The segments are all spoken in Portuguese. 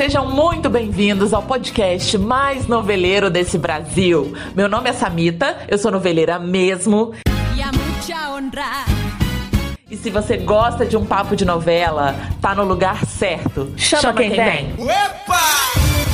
Sejam muito bem-vindos ao podcast mais noveleiro desse Brasil. Meu nome é Samita, eu sou noveleira mesmo. E se você gosta de um papo de novela, tá no lugar certo. Chama, Chama quem, quem vem. vem. Opa!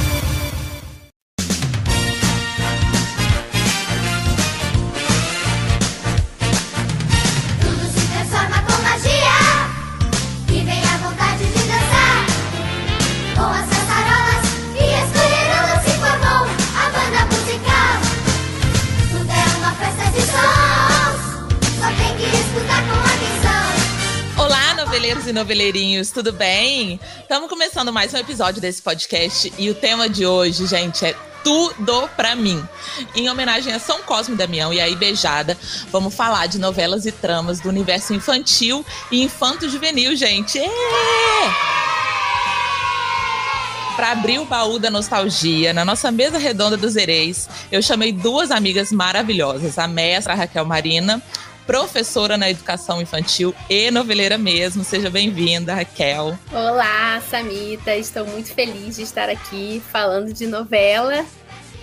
Noveleirinhos, tudo bem? Estamos começando mais um episódio desse podcast e o tema de hoje, gente, é tudo pra mim. Em homenagem a São Cosme e Damião e a Beijada, vamos falar de novelas e tramas do universo infantil e infanto-juvenil, gente. Para abrir o baú da nostalgia, na nossa mesa redonda dos Ereis, eu chamei duas amigas maravilhosas, a mestra Raquel Marina, professora na educação infantil e noveleira mesmo. Seja bem-vinda, Raquel. Olá, Samita. Estou muito feliz de estar aqui falando de novela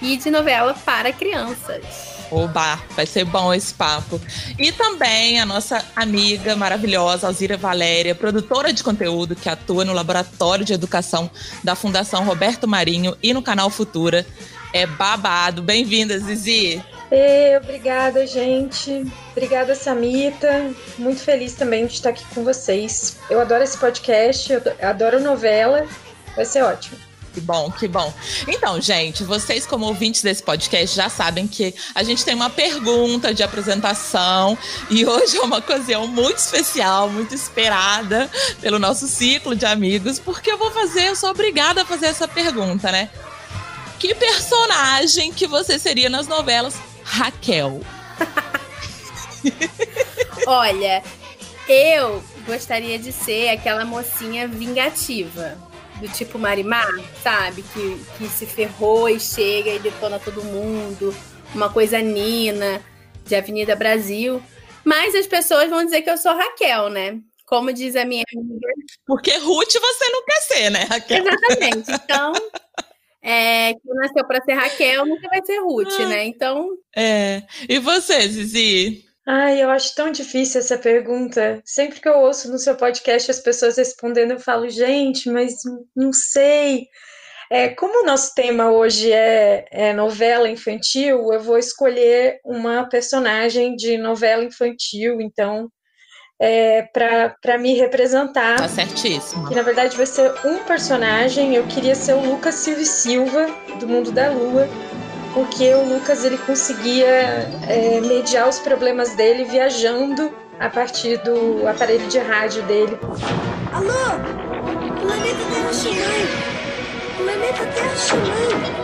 e de novela para crianças. Oba, vai ser bom esse papo. E também a nossa amiga maravilhosa, Alzira Valéria, produtora de conteúdo que atua no Laboratório de Educação da Fundação Roberto Marinho e no canal Futura. É babado. Bem-vinda, Zizi. Obrigada, gente. Obrigada, Samita. Muito feliz também de estar aqui com vocês. Eu adoro esse podcast, eu adoro novela. Vai ser ótimo. Que bom, que bom. Então, gente, vocês, como ouvintes desse podcast, já sabem que a gente tem uma pergunta de apresentação e hoje é uma ocasião muito especial, muito esperada pelo nosso ciclo de amigos, porque eu vou fazer, eu sou obrigada a fazer essa pergunta, né? Que personagem que você seria nas novelas Raquel. Olha, eu gostaria de ser aquela mocinha vingativa. Do tipo Marimar, sabe? Que, que se ferrou e chega e detona todo mundo. Uma coisa Nina, de Avenida Brasil. Mas as pessoas vão dizer que eu sou Raquel, né? Como diz a minha amiga. Porque Ruth você não quer ser, né, Raquel? Exatamente. Então, é, que nasceu para ser Raquel nunca vai ser Ruth, né? Então. É. E você, Zizi? Ai, eu acho tão difícil essa pergunta. Sempre que eu ouço no seu podcast as pessoas respondendo, eu falo, gente, mas não sei. É, como o nosso tema hoje é, é novela infantil, eu vou escolher uma personagem de novela infantil, então é, para me representar. Tá certíssimo. Que na verdade vai ser um personagem. Eu queria ser o Lucas Silva Silva, do Mundo da Lua, porque o Lucas ele conseguia é, mediar os problemas dele viajando a partir do aparelho de rádio dele. Alô? Planeta Terra Xinai! Planeta Terra Xinai!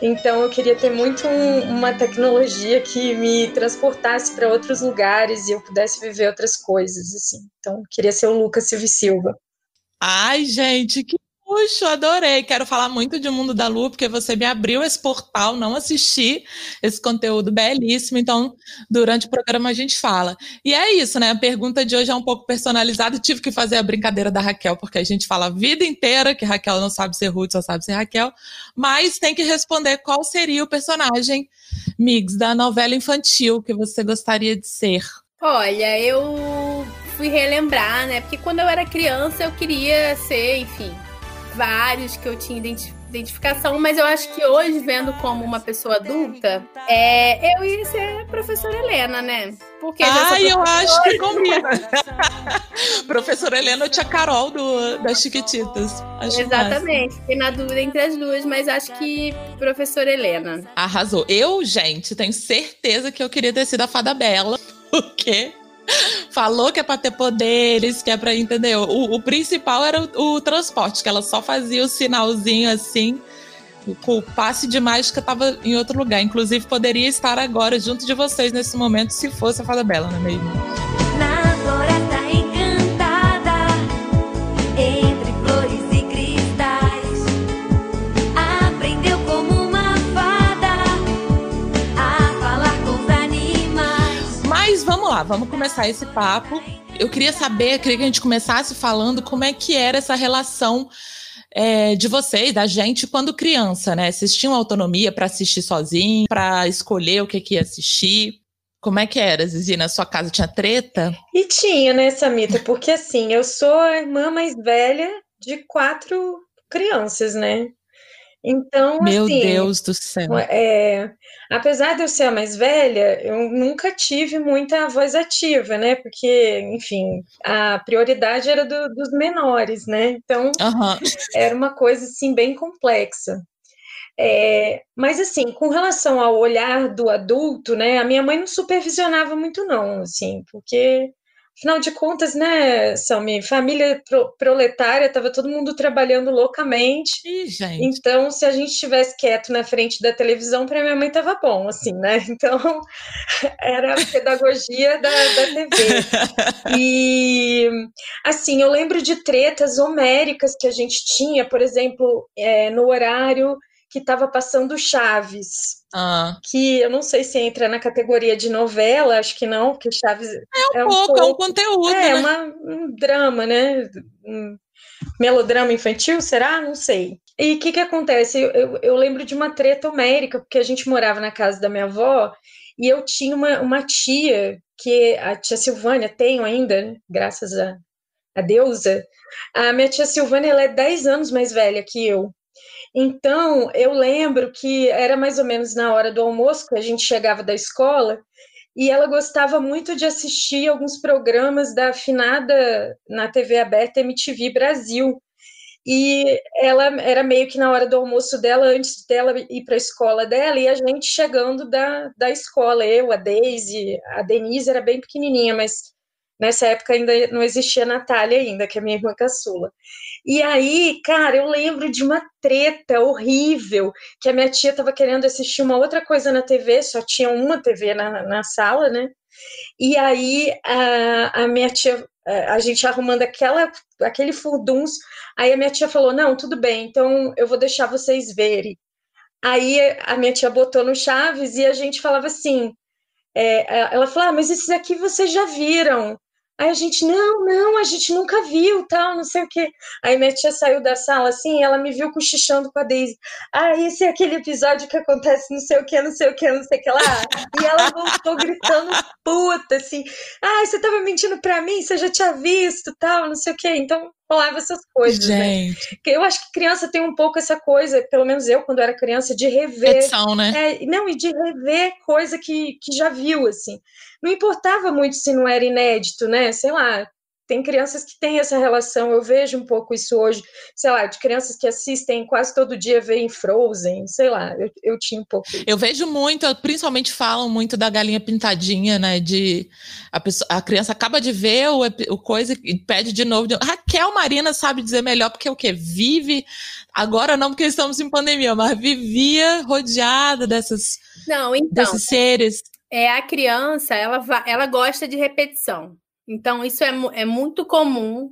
Então eu queria ter muito um, uma tecnologia que me transportasse para outros lugares e eu pudesse viver outras coisas, assim. Então eu queria ser o Lucas Silva Silva. Ai, gente, que Puxa, adorei. Quero falar muito de Mundo da Lua, porque você me abriu esse portal, não assisti esse conteúdo belíssimo. Então, durante o programa a gente fala. E é isso, né? A pergunta de hoje é um pouco personalizada. Tive que fazer a brincadeira da Raquel, porque a gente fala a vida inteira que Raquel não sabe ser Ruth, só sabe ser Raquel. Mas tem que responder qual seria o personagem mix da novela infantil que você gostaria de ser. Olha, eu fui relembrar, né? Porque quando eu era criança eu queria ser, enfim, vários que eu tinha identificação, mas eu acho que hoje, vendo como uma pessoa adulta, é, eu ia ser a professora Helena, né? Porque ah, eu acho que combina. professora Helena ou tia Carol do, das Chiquititas. Acho Exatamente. Fiquei na dúvida entre as duas, mas acho que professora Helena. Arrasou. Eu, gente, tenho certeza que eu queria ter sido a Fada Bela. Porque Falou que é para ter poderes, que é para entender. O, o, principal era o, o, transporte, que ela só fazia o sinalzinho assim. O passe de mágica estava em outro lugar. Inclusive, poderia estar agora junto de vocês nesse momento, se fosse a Fada Bela, não é mesmo? Vamos lá, vamos começar esse papo. eu queria saber, queria que a gente começasse falando como é que era essa relação é, de vocês, da gente, quando criança, né? Vocês tinham autonomia para assistir sozinho, para escolher o que, que ia assistir? Como é que era, Zizi? Na sua casa tinha treta? E tinha, né, Samita? Porque assim, eu sou a irmã mais velha de quatro crianças, né? Então, Meu assim, Deus do céu. é, apesar de eu ser a mais velha, eu nunca tive muita voz ativa, né? Porque, enfim, a prioridade era do- dos menores, né? Então, Aham. era uma coisa assim bem complexa. É, mas assim, com relação ao olhar do adulto, né, a minha mãe não supervisionava muito não, assim, porque afinal de contas, né, Salmi, família pro- proletária, estava todo mundo trabalhando loucamente. Ih. Então, se a gente estivesse quieto na frente da televisão, para minha mãe estava bom, assim, né? Então, era a pedagogia da, da TV. E, assim, eu lembro de tretas homéricas que a gente tinha, por exemplo, é, no horário que estava passando Chaves, Ah, que eu não sei se entra na categoria de novela, acho que não, porque Chaves é um pouco, é um conteúdo, é né? uma, um drama, né? Um melodrama infantil, será? Não sei. E o que que acontece? Eu, eu, eu lembro de uma treta homérica, porque a gente morava na casa da minha avó e eu tinha uma, uma tia, que a tia Silvânia, tenho ainda, né? graças a, a deusa. A minha tia Silvânia, ela é 10 anos mais velha que eu. Então, eu lembro que era mais ou menos na hora do almoço, que a gente chegava da escola, e ela gostava muito de assistir alguns programas da afinada na TV aberta MTV Brasil. E ela era meio que na hora do almoço dela, antes dela ir para a escola dela, e a gente chegando da, da escola, eu, a Daisy, a Denise era bem pequenininha, mas nessa época ainda não existia a Natália ainda, que é minha irmã caçula. E aí, cara, eu lembro de uma treta horrível, que a minha tia estava querendo assistir uma outra coisa na TV, só tinha uma TV na, na sala, né? E aí a, a minha tia, a gente arrumando aquela, aquele furdunço, aí a minha tia falou: Não, tudo bem, então eu vou deixar vocês verem. Aí a minha tia botou no Chaves e a gente falava assim: é, ela falou: ah, mas esses aqui vocês já viram. Aí a gente, não, não, a gente nunca viu, tal, não sei o quê. Aí minha tia saiu da sala assim, ela me viu cochichando com a Daisy. Ah, esse é aquele episódio que acontece não sei o que, não sei o que, não sei o que lá. E ela voltou gritando puta, assim. Ah, você tava mentindo pra mim, você já tinha visto, tal, não sei o que. Então rolava essas coisas, né? Gente, Porque eu acho que criança tem um pouco essa coisa, pelo menos eu, quando era criança, de rever petição, né? é, não, e de rever coisa que, que já viu, assim. Não importava muito se não era inédito, né? Sei lá, tem crianças que têm essa relação, eu vejo um pouco isso hoje, sei lá, de crianças que assistem quase todo dia, veem Frozen, sei lá, eu, eu tinha um pouco isso. Eu vejo muito, principalmente falam muito da galinha pintadinha, né? De a, pessoa, a criança acaba de ver o, o coisa e pede de novo. de- Raquel Marina sabe dizer melhor, porque o quê? Vive, agora não porque estamos em pandemia, mas vivia rodeada dessas, Não, então, desses seres. é a criança, ela, ela gosta de repetição. Então, isso é, é muito comum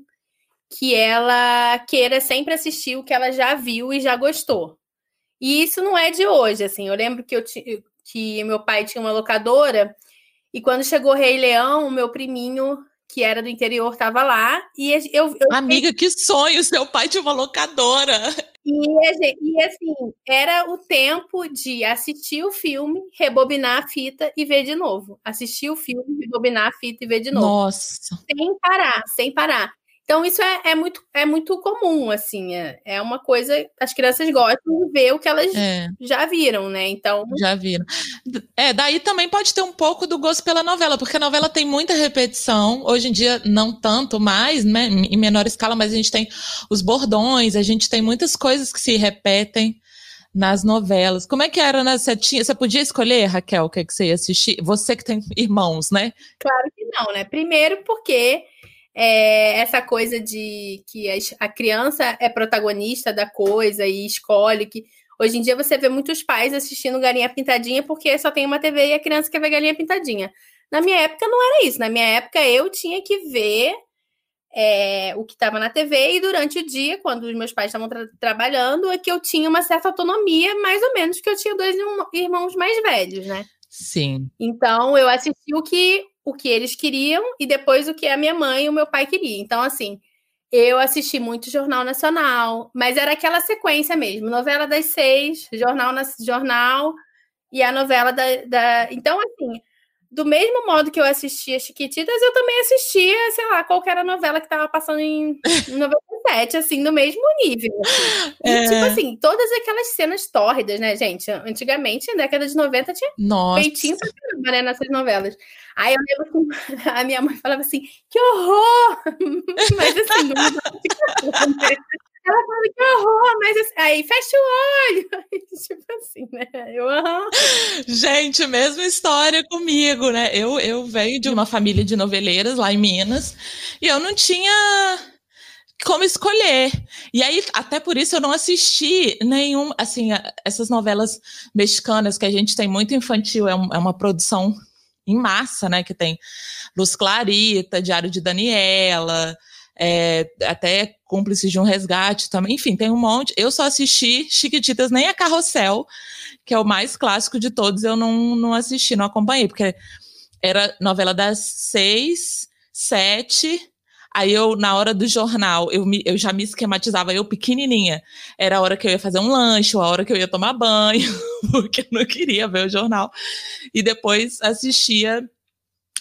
que ela queira sempre assistir o que ela já viu e já gostou. E isso não é de hoje, assim. Eu lembro que, eu que meu pai tinha uma locadora e quando chegou Rei Leão, o meu priminho, que era do interior, estava lá e eu, eu Amiga, que sonho! Seu pai tinha uma locadora. E, e, assim, era o tempo de assistir o filme, rebobinar a fita e ver de novo. Assistir o filme, rebobinar a fita e ver de novo. Nossa. Sem parar, sem parar. Então, isso é, é muito, é muito comum, assim. É, é uma coisa. As crianças gostam de ver o que elas É. já viram, né? Então, Já viram. É, daí também pode ter um pouco do gosto pela novela, porque a novela tem muita repetição. Hoje em dia, não tanto mais, né? Em menor escala, mas a gente tem os bordões, a gente tem muitas coisas que se repetem nas novelas. Como é que era, né? Você, tinha, você podia escolher, Raquel, o que, é que você ia assistir? Você que tem irmãos, né? Claro que não, né? Primeiro porque é, essa coisa de que a, a criança é protagonista da coisa e escolhe que hoje em dia você vê muitos pais assistindo Galinha Pintadinha porque só tem uma TV e a criança quer ver Galinha Pintadinha. Na minha época não era isso. Na minha época eu tinha que ver é, o que estava na TV e durante o dia, quando os meus pais estavam tra- trabalhando, é que eu tinha uma certa autonomia, mais ou menos, porque eu tinha dois irmão- irmãos mais velhos, né? Sim. Então, eu assisti o que o que eles queriam e depois o que a minha mãe e o meu pai queriam. Então, assim, eu assisti muito Jornal Nacional, mas era aquela sequência mesmo: novela das seis, Jornal, jornal e a novela da. da... Então, assim, do mesmo modo que eu assistia Chiquititas, eu também assistia, sei lá, qualquer novela que tava passando em 97, assim, no mesmo nível. Assim. E, é... tipo assim, todas aquelas cenas tórridas, né, gente? Antigamente, na década de 90, tinha Nossa. peitinho pra caramba, né, nessas novelas. Aí eu lembro que a minha mãe falava assim, que horror! Mas assim, não ela fala que horror, mas assim, aí fecha o olho. tipo assim, né? Eu, uhum. Gente, mesma história comigo, né? Eu, eu venho de uma família de noveleiras lá em Minas e eu não tinha como escolher. E aí, até por isso, eu não assisti nenhum, assim, essas novelas mexicanas que a gente tem muito infantil, é, um, é uma produção em massa, né? Que tem Luz Clarita, Diário de Daniela, é, até Cúmplices de um Resgate também, enfim, tem um monte. Eu só assisti Chiquititas, nem a Carrossel, que é o mais clássico de todos, eu não, não assisti, não acompanhei, porque era novela das seis, sete, Aí eu, na hora do jornal, eu, me, eu já me esquematizava, eu pequenininha. Era a hora que eu ia fazer um lanche, a hora que eu ia tomar banho, porque eu não queria ver o jornal. E depois assistia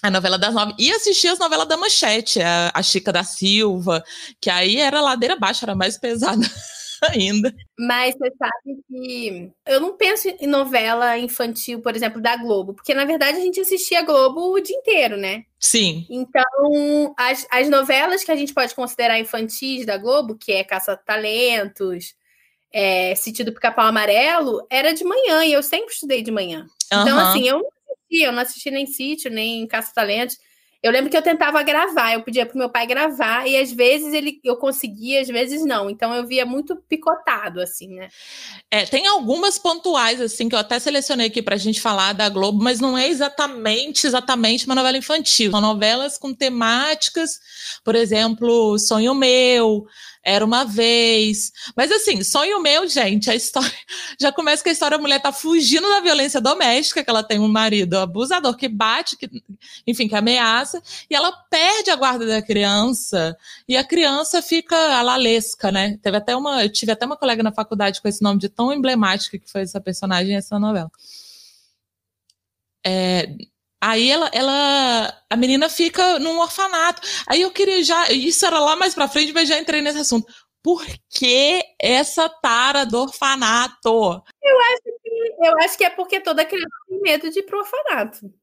a novela das nove. E assistia as novelas da Manchete, a, a Chica da Silva, que aí era ladeira baixa, era mais pesada ainda. Mas você sabe que eu não penso em novela infantil, por exemplo, da Globo, porque na verdade a gente assistia Globo o dia inteiro, né? Sim. Então, as, as novelas que a gente pode considerar infantis da Globo, que é Caça-Talentos, é, Sítio do Pica-Pau Amarelo, era de manhã, e eu sempre estudei de manhã. Uhum. Então, assim, eu eu não assisti nem Sítio, nem Caça Talentos. Eu lembro que eu tentava gravar, eu pedia pro meu pai gravar, e às vezes ele eu conseguia, às vezes não. Então eu via muito picotado, assim, né? É, tem algumas pontuais, assim, que eu até selecionei aqui pra gente falar da Globo, mas não é exatamente, exatamente uma novela infantil. São novelas com temáticas, por exemplo, Sonho Meu, era uma vez. Mas assim, sonho meu, gente, a história. Já começa que a história, a mulher tá fugindo da violência doméstica, que ela tem um marido abusador que bate, que, enfim, que ameaça, e ela perde a guarda da criança, e a criança fica alalesca, né? Teve até uma. Eu tive até uma colega na faculdade com esse nome de tão emblemática que foi essa personagem, essa novela. É, Aí ela, ela, a menina fica num orfanato. Aí eu queria já, isso era lá mais pra frente, mas já entrei nesse assunto. Por que essa tara do orfanato? Eu acho que, eu acho que é porque toda criança tem medo de ir pro orfanato.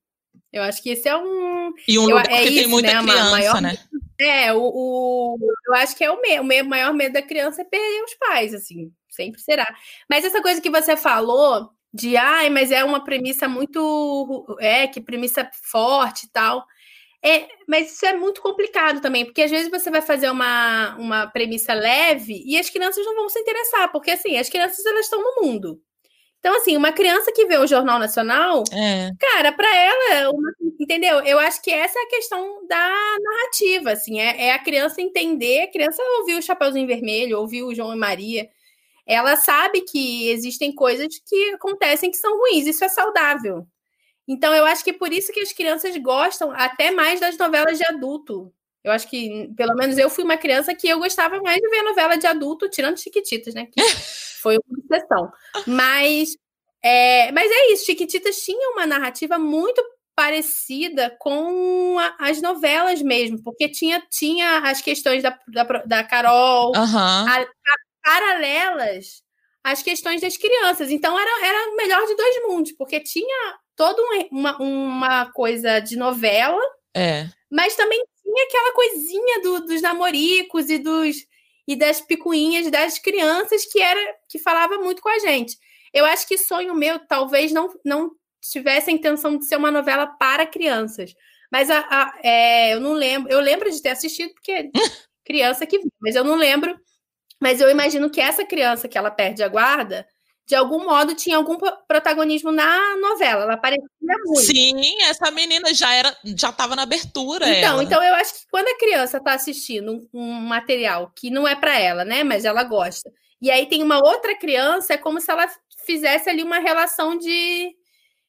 Eu acho que esse é um. E um lugar eu, é que isso, tem muita né? criança, maior, né? É, o, o, eu acho que é o, me, o maior medo da criança é perder os pais, assim, sempre será. Mas essa coisa que você falou de ai, mas é uma premissa muito é que premissa forte e tal. É, mas isso é muito complicado também, porque às vezes você vai fazer uma, uma premissa leve e as crianças não vão se interessar, porque assim, as crianças elas estão no mundo. Então, assim, uma criança que vê o Jornal Nacional, é. cara, para ela, uma, entendeu? Eu acho que essa é a questão da narrativa, assim, é, é a criança entender, a criança ouvir o Chapeuzinho Vermelho, ouvir o João e Maria, ela sabe que existem coisas que acontecem que são ruins, isso é saudável. Então, eu acho que é por isso que as crianças gostam até mais das novelas de adulto. Eu acho que, pelo menos, eu fui uma criança que eu gostava mais de ver novela de adulto, tirando Chiquititas, né? Que foi uma exceção. Mas é, mas é isso, Chiquititas tinha uma narrativa muito parecida com a, as novelas mesmo, porque tinha, tinha as questões da, da, da Carol, uhum. a, a, paralelas às questões das crianças. Então era, era o melhor de dois mundos, porque tinha toda uma, uma coisa de novela, é. mas também tinha aquela coisinha do, dos namoricos e dos e das picuinhas das crianças que era que falava muito com a gente. Eu acho que Sonho Meu talvez não, não tivesse a intenção de ser uma novela para crianças. Mas a, a é, eu não lembro. Eu lembro de ter assistido, porque criança que viu, mas eu não lembro mas eu imagino que essa criança que ela perde a guarda, de algum modo tinha algum protagonismo na novela. Ela aparecia muito. Sim, essa menina já era, já estava na abertura. Então, ela. então eu acho que quando a criança está assistindo um, um, material que não é para ela, né, mas ela gosta, e aí tem uma outra criança, é como se ela fizesse ali uma relação de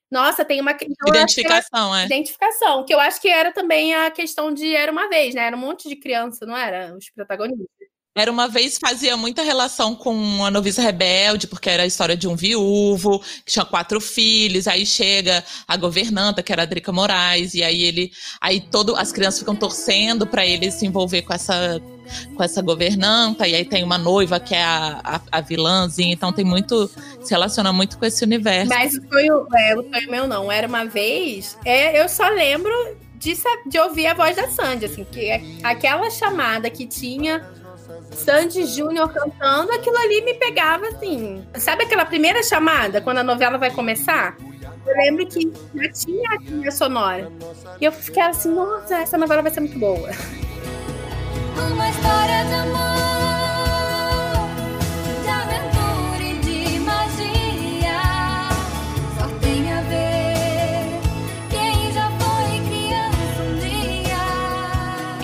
Nossa, tem uma então, identificação, é. Identificação, que eu acho que era também a questão de era uma vez, né? Era um monte de criança, não era? Os protagonistas. Era uma vez fazia muita relação com a noviça rebelde, porque era a história de um viúvo, que tinha quatro filhos, aí chega a governanta, que era a Drica Moraes, e aí ele aí todo as crianças ficam torcendo para ele se envolver com essa com essa governanta, e aí tem uma noiva que é a, a, a vilãzinha, então tem muito. se relaciona muito com esse universo. Mas o sonho, é, o meu não, era uma vez. É, eu só lembro de, de ouvir a voz da Sandy, assim, que é aquela chamada que tinha Sandy Júnior cantando, aquilo ali me pegava assim. Sabe aquela primeira chamada, quando a novela vai começar? Eu lembro que já tinha a trilha sonora. E eu fiquei assim, nossa, essa novela vai ser muito boa. Uma história de amor.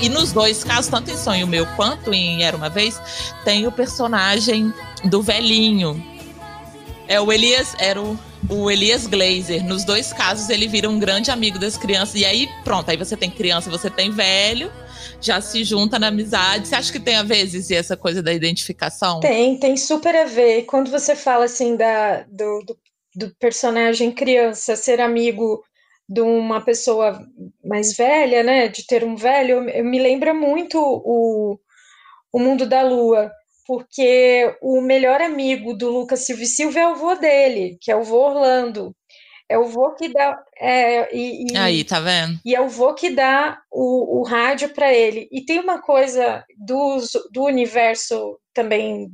E nos dois casos, tanto em Sonho Meu quanto em Era Uma Vez, tem o personagem do velhinho. É o Elias, era o, o Elias Glazer. Nos dois casos, ele vira um grande amigo das crianças. E aí, pronto, aí você tem criança, você tem velho, já se junta na amizade. Você acha que tem a ver, essa coisa da identificação? Tem, tem super a ver. Quando você fala assim da, do, do, do personagem criança ser amigo de uma pessoa mais velha, né, de ter um velho, me lembra muito o, o Mundo da Lua, porque o melhor amigo do Lucas Silva Silva é o vô dele, que é o vô Orlando. É o vô que dá. É, e, e, Aí, tá vendo? E é o vô que dá o, o rádio para ele. E tem uma coisa do, do universo também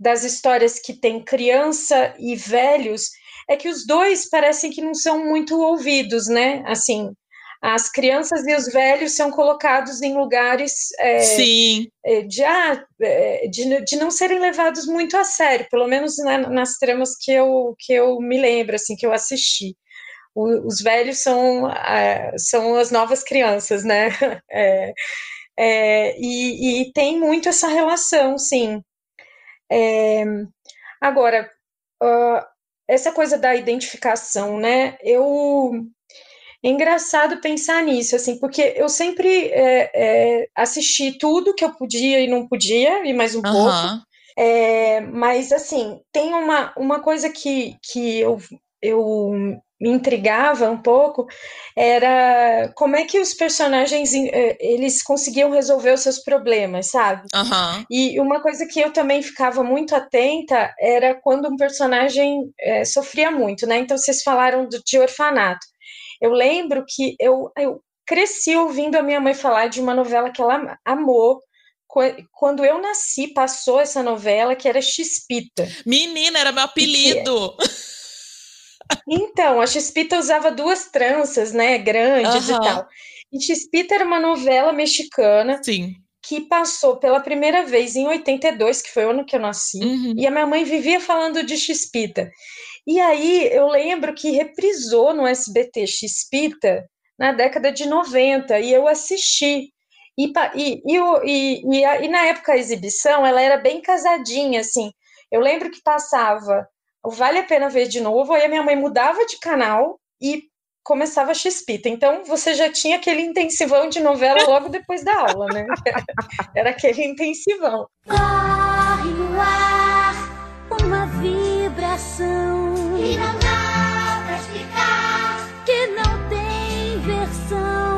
das histórias que tem criança e velhos é que os dois parecem que não são muito ouvidos, né? Assim, as crianças e os velhos são colocados em lugares é, Sim. É, de, ah, é, de, de, não serem levados muito a sério, pelo menos né, nas tramas que eu, que eu me lembro, assim, que eu assisti. O, os velhos são, é, são as novas crianças, né? É, é, e, e, tem muito essa relação, sim. agora, uh, essa coisa da identificação, né? Eu é engraçado pensar nisso, assim, porque eu sempre é, é, assisti tudo que eu podia e não podia, e mais um uhum. pouco. É, mas, assim, tem uma, uma coisa que, que eu, eu me intrigava um pouco, era como é que os personagens, é, eles conseguiam resolver os seus problemas, sabe? Uhum. E uma coisa que eu também ficava muito atenta era quando um personagem é, sofria muito, né? Então, vocês falaram do, de orfanato. Eu lembro que eu, eu cresci ouvindo a minha mãe falar de uma novela que ela amou, quando eu nasci, passou essa novela que era Xpita. Menina, era meu apelido. Então, a Xpita usava duas tranças, né, grandes uhum. e tal. E Xpita era uma novela mexicana. Sim. Que passou pela primeira vez em 82, que foi o ano que eu nasci, uhum. e a minha mãe vivia falando de Xpita. E aí eu lembro que reprisou no SBT Xpita na década de 90 e eu assisti. E, e, e, e, e, na época a exibição ela era bem casadinha, assim. Eu lembro que passava Vale a Pena Ver de novo, aí a minha mãe mudava de canal e começava a Xpita. Então você já tinha aquele intensivão de novela logo depois da aula, né? Era aquele intensivão. Corre no ar uma vibração que não dá pra explicar, que não tem versão.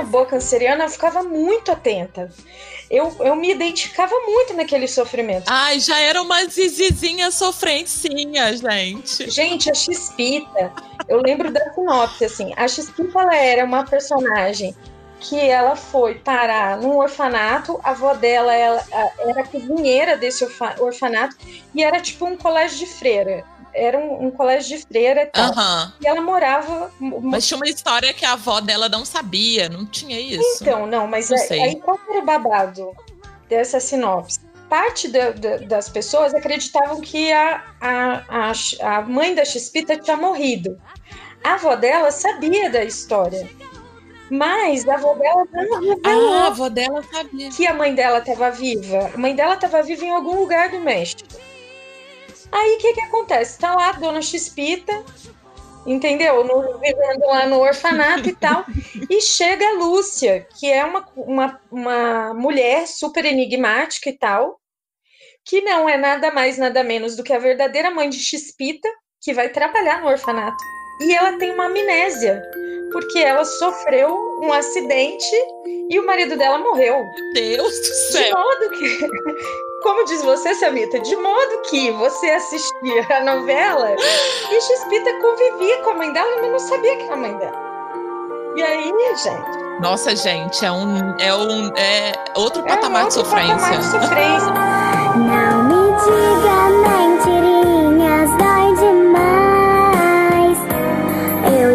Eu, como boa canceriana, ficava muito atenta. Eu, eu me identificava muito naquele sofrimento. Ai, já era uma zizizinha sofrentinha, gente. Gente, a Xpita, eu lembro da sinopse, assim. A Xpita, ela era uma personagem que ela foi parar num orfanato, a avó dela ela, era cozinheira desse orfanato e era tipo um colégio de freira. Era um, um colégio de freira e tal. Uhum. E ela morava. Mas tinha uma história que a avó dela não sabia, não tinha isso. Então, não, mas não é, aí qual era o babado dessa sinopse? Parte da, da, das pessoas acreditavam que a, a, a, a mãe da Xpita tinha morrido. A avó dela sabia da história Mas a avó dela não revelou Ah, a avó dela sabia. que a mãe dela estava viva. A mãe dela estava viva em algum lugar do México. Aí o que que acontece? Tá lá a dona Chispita, entendeu? No- vivendo lá no orfanato e tal. E chega a Lúcia, que é uma, uma, uma mulher super enigmática e tal, que não é nada mais, nada menos do que a verdadeira mãe de Chispita, que vai trabalhar no orfanato. E ela tem uma amnésia, porque ela sofreu um acidente e o marido dela morreu. Deus do De céu. modo que, como diz você, Samita, de modo que você assistia a novela e Chispita convivia com a mãe dela, mas não sabia que era a mãe dela. E aí, gente, Nossa, gente, é um, é um, é outro patamar é um de outro patamar de sofrência.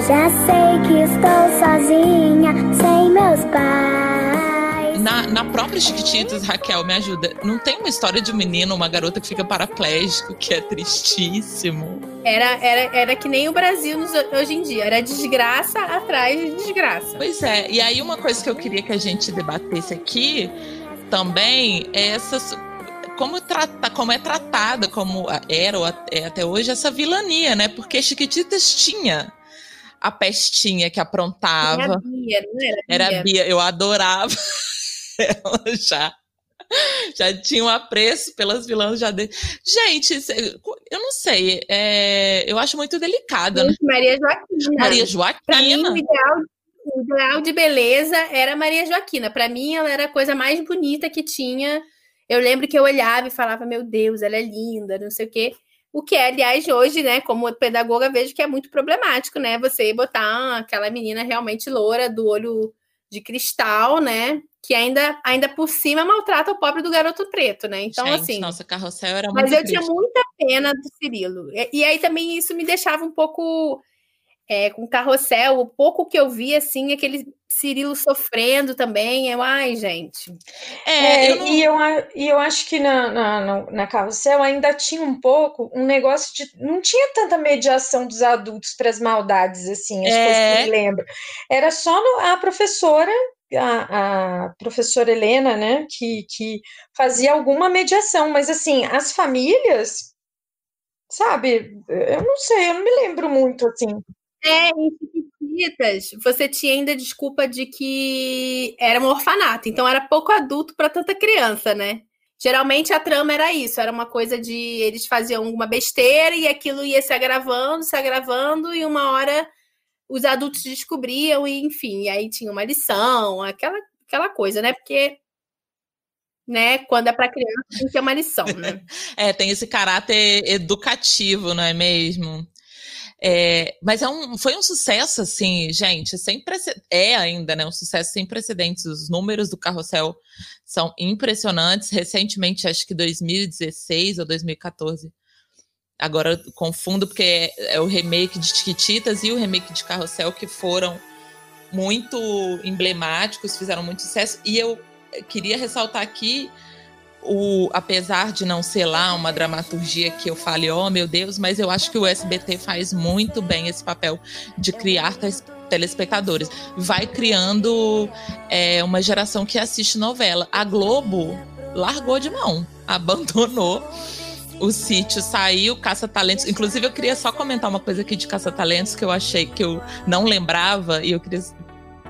Já sei que estou sozinha, sem meus pais. Na, na própria Chiquititas, Raquel, me ajuda. Não tem uma história de um menino, uma garota que fica paraplégico, que é tristíssimo. Era, era, era que nem o Brasil nos- hoje em dia. Era desgraça atrás de desgraça. Pois é, e aí uma coisa que eu queria que a gente debatesse aqui também é essas. Como, trata, como é tratada, como era ou é até hoje, essa vilania, né? Porque Chiquititas tinha a pestinha que aprontava. Era a Bia, não era? Era a Bia? Bia, eu adorava ela já. Já tinha um apreço pelas vilãs já de... Gente, eu não sei, é, eu acho muito delicada, né? Maria Joaquina. Maria Pra mim, Joaquina. o ideal, o ideal de beleza era Maria Joaquina. Pra mim, ela era a coisa mais bonita que tinha. Eu lembro que eu olhava e falava, meu Deus, ela é linda, não sei o quê. O que é, aliás, hoje, né, como pedagoga, vejo que é muito problemático, né? Você botar aquela menina realmente loura, do olho de cristal, né? Que ainda, ainda por cima maltrata o pobre do garoto preto, né? Então, Gente, assim. nossa, Carrossel era muito Mas eu tinha triste. muita pena do Cirilo. E, e aí também isso me deixava um pouco é, com carrossel. O pouco que eu vi, assim, aquele Cirilo sofrendo também. Eu, ai, gente. É, É, eu não- e, eu, e eu acho que na, na, na, na Carrossel ainda tinha um pouco um negócio de. Não tinha tanta mediação dos adultos para as maldades, assim, as É. coisas que eu me lembro. Era só no- a professora, a, a professora Helena, né, que, que fazia alguma mediação, mas assim, as famílias, sabe, eu não sei, eu não me lembro muito assim. É, em Chiquititas, você tinha ainda desculpa de que era um orfanato. Então era pouco adulto para tanta criança, né? Geralmente a trama era isso, era uma coisa de eles faziam alguma besteira e aquilo ia se agravando, se agravando, e uma hora os adultos descobriam, e enfim, e aí tinha uma lição, aquela, aquela coisa, né? Porque, né, quando é para criança, tem que ter uma lição, né? É, tem esse caráter educativo, não é mesmo? É, mas é um, foi um sucesso, assim, gente, sem. É ainda, né? Um sucesso sem precedentes. Os números do carrossel são impressionantes. Recentemente, acho que 2016 ou 2014. Agora confundo, porque é, é o remake de Chiquititas e o remake de Carrossel que foram muito emblemáticos, fizeram muito sucesso. E eu queria ressaltar aqui o, apesar de não ser lá uma dramaturgia que eu fale, oh meu Deus, mas eu acho que o SBT faz muito bem esse papel de criar telespectadores. Vai criando é, uma geração que assiste novela. A Globo largou de mão, abandonou. O sítio saiu, Caça-Talentos. Inclusive, eu queria só comentar uma coisa aqui de Caça-Talentos que eu achei que eu não lembrava e eu queria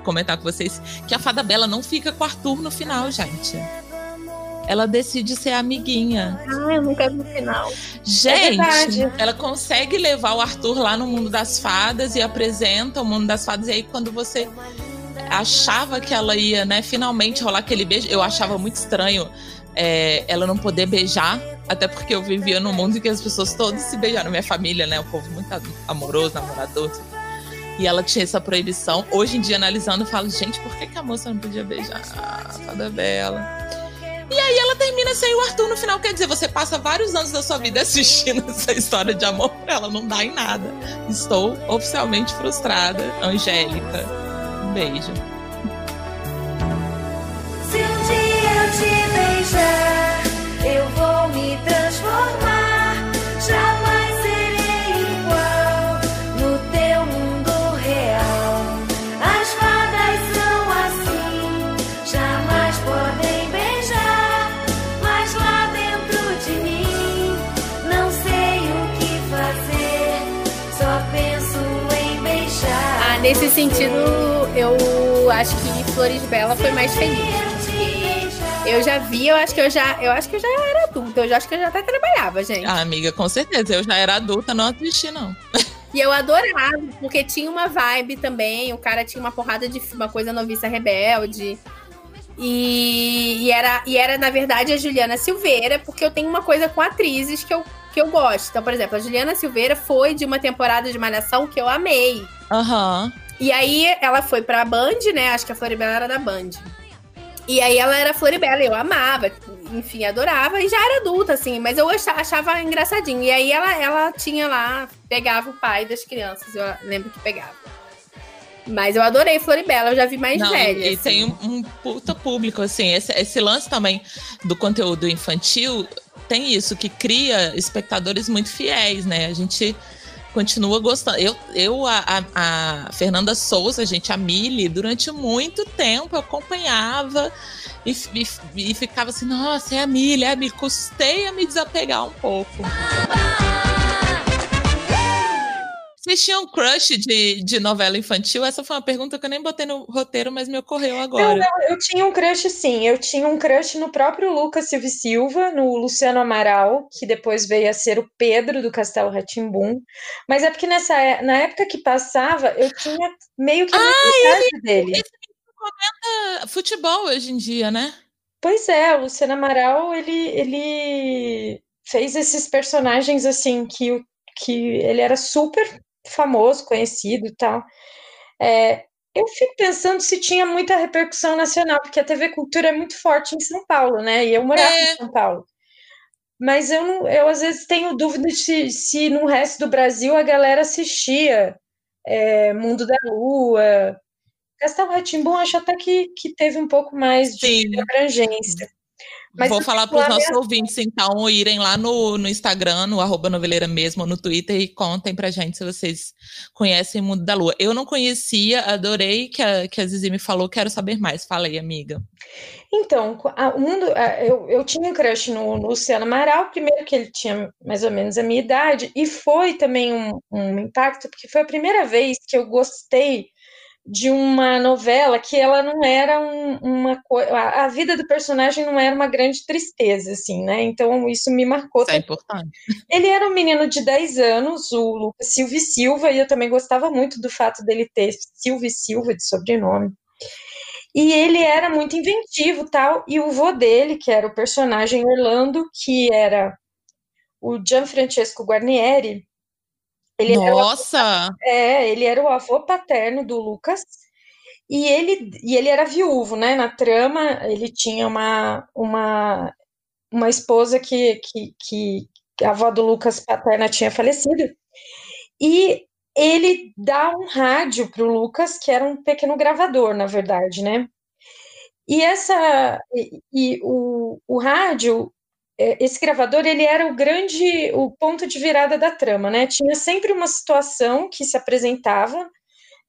comentar com vocês que a Fada Bela não fica com o Arthur no final, gente ela decide ser amiguinha. Ah, eu nunca vi o final. Gente, verdade. ela consegue levar o Arthur lá no mundo das fadas e apresenta o mundo das fadas. E aí, quando você achava que ela ia, né, finalmente rolar aquele beijo, eu achava muito estranho é, ela não poder beijar, até porque eu vivia num mundo em que as pessoas todas se beijaram. Minha família, né, o povo muito amoroso, namorador. E ela tinha essa proibição. Hoje em dia, analisando, eu falo, gente, por que, que a moça não podia beijar a fada bela? E aí ela termina sem o Arthur no final. Quer dizer, você passa vários anos da sua vida assistindo essa história de amor pra ela, não dá em nada. Estou oficialmente frustrada. Angélica, um beijo. Se um dia eu te beijar, eu vou me transformar. Nesse sentido, eu acho que Flores Bela foi mais feliz. Eu já vi, eu acho que eu já, eu acho que eu já era adulta, eu já acho que eu já até trabalhava, gente. Ah, amiga, com certeza. Eu já era adulta, não assisti, não. E eu adorava, porque tinha uma vibe também, o cara tinha uma porrada de uma coisa noviça rebelde. E, e, era, e era, na verdade, a Juliana Silveira, porque eu tenho uma coisa com atrizes que eu, que eu gosto. Então, por exemplo, a Juliana Silveira foi de uma temporada de Malhação que eu amei. Aham. E aí ela foi pra Band, né? Acho que a Floribela era da Band. E aí ela era Floribela, eu amava, enfim, adorava, e já era adulta, assim, mas eu achava, achava engraçadinho. E aí ela, ela tinha lá, pegava o pai das crianças, eu lembro que pegava. Mas eu adorei Floribela, eu já vi mais Não, velha. e assim. tem um, um puta público, assim. Esse, esse lance também do conteúdo infantil tem isso, que cria espectadores muito fiéis, né? A gente continua gostando. Eu, eu a, a, a Fernanda Souza, gente, a Mili, durante muito tempo eu acompanhava e, e, e ficava assim, nossa, é a Mili, é a Mili. Custei a me desapegar um pouco. Vocês tinham crush de, de novela infantil? Essa foi uma pergunta que eu nem botei no roteiro, mas me ocorreu agora. Não, não, eu tinha um crush, sim. Eu tinha um crush no próprio Lucas Silva Silva, no Luciano Amaral, que depois veio a ser o Pedro do Castelo Ratimbum. Mas é porque nessa, é- na época que passava, eu tinha meio que a vontade dele. Esse menino comenta futebol hoje em dia, né? Pois é, o Luciano Amaral, ele, ele fez esses personagens assim, que, o- que ele era super famoso, conhecido e tal. É, eu fico pensando se tinha muita repercussão nacional, porque a TV Cultura é muito forte em São Paulo, né? E eu morava É. em São Paulo. Mas eu, não, eu às vezes tenho dúvida de se, se no resto do Brasil a galera assistia é, Mundo da Lua. Castelo Rá-Tim-Bum acho até que, que teve um pouco mais de Sim. abrangência. Mas Vou falar para os nossos mesmo. ouvintes, então, irem lá no, no Instagram, no arroba noveleira mesmo, ou no Twitter, e contem pra gente se vocês conhecem o Mundo da Lua. Eu não conhecia, adorei que a, que a Zizi me falou, quero saber mais. Fala aí, amiga. Então, a- o mundo, a- eu, eu tinha um crush no, no Luciano Amaral, primeiro que ele tinha mais ou menos a minha idade, e foi também um, um impacto, porque foi a primeira vez que eu gostei de uma novela que ela não era um- uma coisa, a, vida do personagem não era uma grande tristeza, assim, né? Então isso me marcou. Isso é importante. Ele era um menino de 10 anos, o Lucas Silva e Silva, e eu também gostava muito do fato dele ter Silva Silva de sobrenome. E ele era muito inventivo, tal, e o vô dele, que era o personagem Orlando, que era o Gianfrancesco Guarnieri, ele era, Nossa! é, ele era o avô paterno do Lucas, e ele, e ele era viúvo, né? Na trama, ele tinha uma, uma, uma esposa que, que, que a avó do Lucas paterna tinha falecido, e ele dá um rádio para o Lucas, que era um pequeno gravador, na verdade, né? E essa e, e o, o rádio, esse gravador, ele era o grande, o ponto de virada da trama, né? Tinha sempre uma situação que se apresentava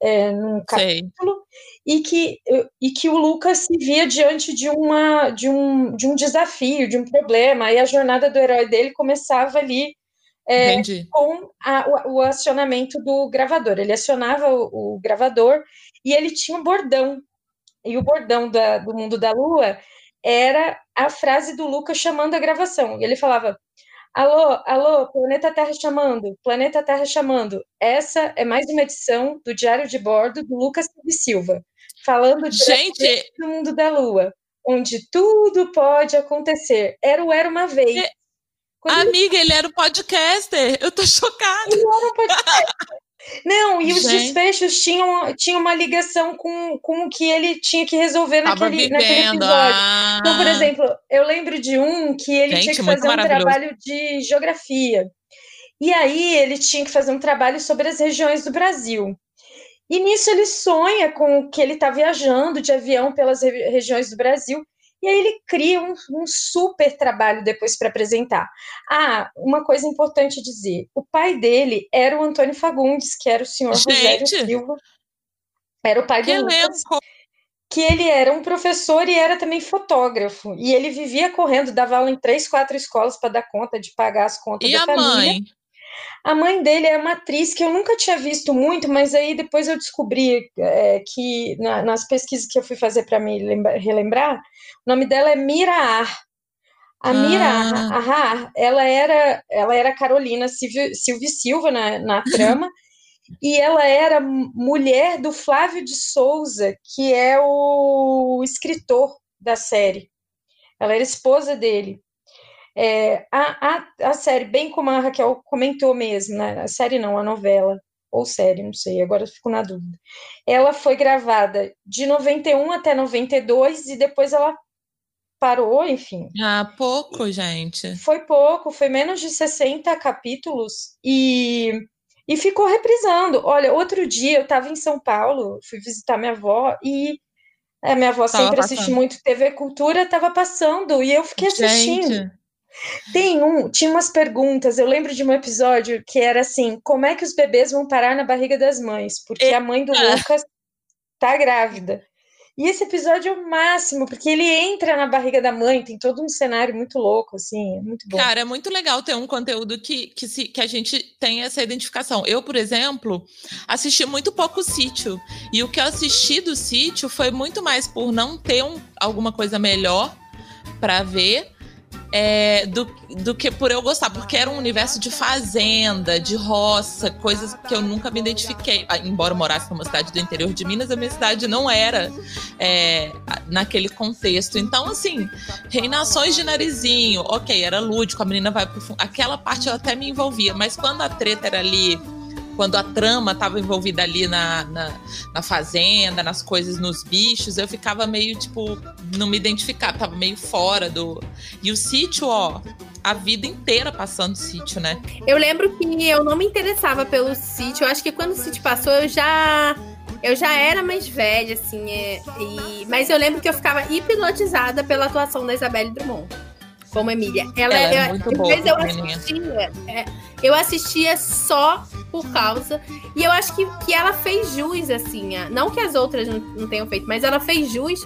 é, num Sei. capítulo e que, e que o Lucas se via diante de, uma, de, um, de um desafio, de um problema, e a jornada do herói dele começava ali é, com a- o, o acionamento do gravador. Ele acionava o, o gravador e ele tinha um bordão. E o bordão da- do Mundo da Lua era a frase do Lucas chamando a gravação. E ele falava: Alô, alô, planeta Terra chamando, planeta Terra chamando. Essa é mais uma edição do Diário de Bordo do Lucas Silva Silva, falando Gente, do Mundo da Lua, onde tudo pode acontecer. Era o Era uma Vez. Quando ele amiga, ele era o podcaster. Eu tô chocada. Não, e os Gente. desfechos tinham, tinham uma ligação com, com o que ele tinha que resolver naquele, naquele episódio. Ah, Então, por exemplo, eu lembro de um que ele Gente, tinha que fazer um trabalho de geografia. E aí ele tinha que fazer um trabalho sobre as regiões do Brasil. E nisso ele sonha com que ele está viajando de avião pelas re- regiões do Brasil. E aí ele cria um, um super trabalho depois para apresentar. Ah, uma coisa importante dizer: o pai dele era o Antônio Fagundes, que era o senhor Rogério Gente! Silva. Era o pai que do Lucas elenco. que ele era um professor e era também fotógrafo. E ele vivia correndo, dava aula em três, quatro escolas para dar conta de pagar as contas E da a família. mãe? A mãe dele é uma atriz que eu nunca tinha visto muito, mas aí depois eu descobri é, que na, nas pesquisas que eu fui fazer para me lembra, relembrar, o nome dela é Mira Ar. A Mira Ah. Ar, ela era, ela era Carolina Silvia Silva na, na trama, e ela era mulher do Flávio de Souza, que é o escritor da série. Ela era esposa dele. É, a, a, a série, bem como a Raquel comentou mesmo, né? A série não, a novela, ou série, não sei, agora eu fico na dúvida. Ela foi gravada de 91 até 92 e depois ela parou, enfim. Ah, pouco, gente. Foi pouco, foi menos de 60 capítulos e, e ficou reprisando. Olha, outro dia eu estava em São Paulo, fui visitar minha avó e a minha avó Tava sempre assiste muito TV Cultura, estava passando e eu fiquei assistindo. Gente, Tem um, tinha umas perguntas. Eu lembro de um episódio que era assim: como é que os bebês vão parar na barriga das mães? Porque a mãe do Eita! Lucas tá grávida. E esse episódio é o máximo, porque ele entra na barriga da mãe, tem todo um cenário muito louco, assim, é muito bom. Cara, é muito legal ter um conteúdo que, que, se, que a gente tem essa identificação. Eu, por exemplo, assisti muito pouco sítio. E o que eu assisti do sítio foi muito mais por não ter um, alguma coisa melhor para ver. É, do, do que por eu gostar, porque era um universo de fazenda, de roça, coisas que eu nunca me identifiquei. Ah, embora eu morasse numa cidade do interior de Minas, a minha cidade não era é, naquele contexto. Então, assim, reinações de narizinho, ok, era lúdico, a menina vai pro fundo. Aquela parte eu até me envolvia, mas quando a treta era ali, quando a trama estava envolvida ali na, na, na fazenda, nas coisas, nos bichos, eu ficava meio, tipo, não me identificava, tava meio fora do. E o sítio, ó, a vida inteira passando sítio, né? Eu lembro que eu não me interessava pelo sítio. Eu acho que quando o sítio passou, eu já. Eu já era mais velha, assim. é, e- mas eu lembro que eu ficava hipnotizada pela atuação da Isabelle Drummond. Como Emília. Ela, Ela é eu- muito às boa, vezes eu assistia. é, eu assistia só por causa. E eu acho que, que ela fez jus, assim. a- não que as outras não, não tenham feito, mas ela fez jus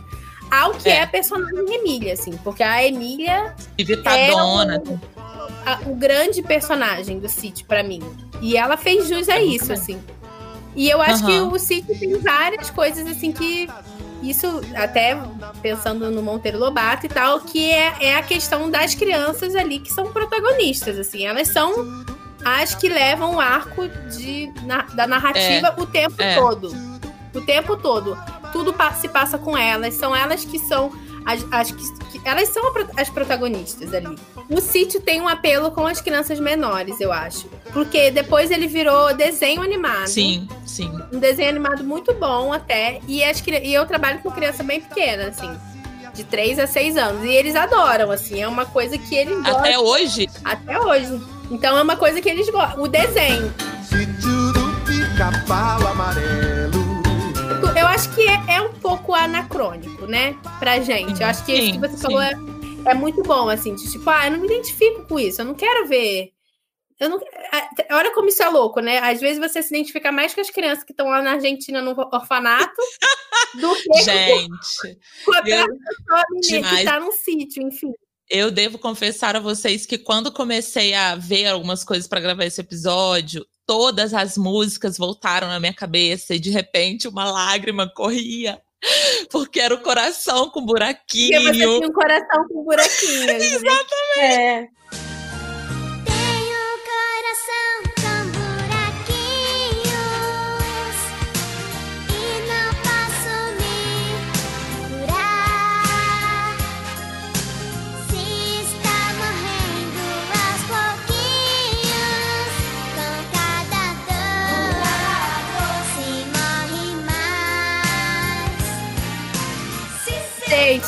ao que é, É. a personagem Emília, assim. Porque a Emília Vivitadona. a- o grande personagem do City pra mim. E ela fez jus a É isso, assim. E eu acho que Aham. o City tem várias coisas, assim, que. Isso, até pensando no Monteiro Lobato e tal, que é, é a questão das crianças ali que são protagonistas, assim. Elas são as que levam o arco de, na- da narrativa o tempo é. todo. O tempo todo. Tudo se passa com elas. São elas que são as, as que, que- elas são as protagonistas ali. O sítio tem um apelo com as crianças menores, eu acho. Porque depois ele virou desenho animado. Sim, sim. Um desenho animado muito bom até. E, as, e eu trabalho com criança bem pequena, assim. De 3 a 6 anos. E eles adoram, assim. É uma coisa que eles gostam Até hoje, até hoje. Então é uma coisa que eles gostam. O desenho. Sítio do pica-pau amarelo. Eu acho que é, é um pouco anacrônico, né? Pra gente. Eu acho que isso Sim, que você sim. falou é, é muito bom, assim. De, tipo, ah, eu não me identifico com isso. Eu não quero ver. Eu não, olha como isso é louco, né? Às vezes você se identifica mais com as crianças que estão lá na Argentina no orfanato do que gente. com a eu- pessoa menina que demais. tá num sítio, enfim. Eu devo confessar a vocês que quando comecei a ver algumas coisas para gravar esse episódio, todas as músicas voltaram na minha cabeça e de repente uma lágrima corria. Porque era o coração com Porque você buraquinho. tinha um coração com buraquinhos. né? É,